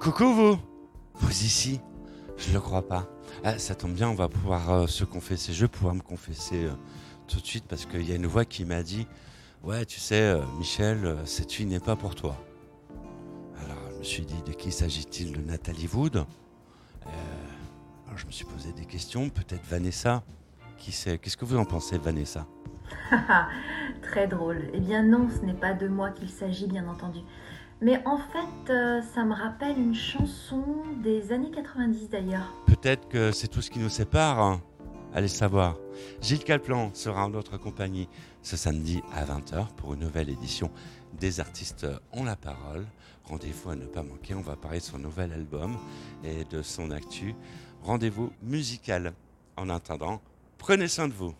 Coucou vous Vous ici? Je le crois pas. Ah, ça tombe bien, on va pouvoir euh, se confesser. Je vais pouvoir me confesser euh, tout de suite parce qu'il y a une voix qui m'a dit Ouais, tu sais, euh, Michel, cette fille n'est pas pour toi. Alors je me suis dit De qui s'agit-il De Nathalie Wood? Je me suis posé des questions. Peut-être Vanessa Qui sait? Qu'est-ce que vous en pensez, Vanessa? Très drôle. Eh bien non, ce n'est pas de moi qu'il s'agit, bien entendu. Mais en fait, euh, ça me rappelle une chanson des années 90 d'ailleurs. Peut-être que c'est tout ce qui nous sépare. hein. Allez savoir. Gilles Calplan sera en notre compagnie ce samedi à 20h pour une nouvelle édition des artistes ont la parole. Rendez-vous à ne pas manquer. On va parler de son nouvel album et de son actu. Rendez-vous musical. En attendant, prenez soin de vous.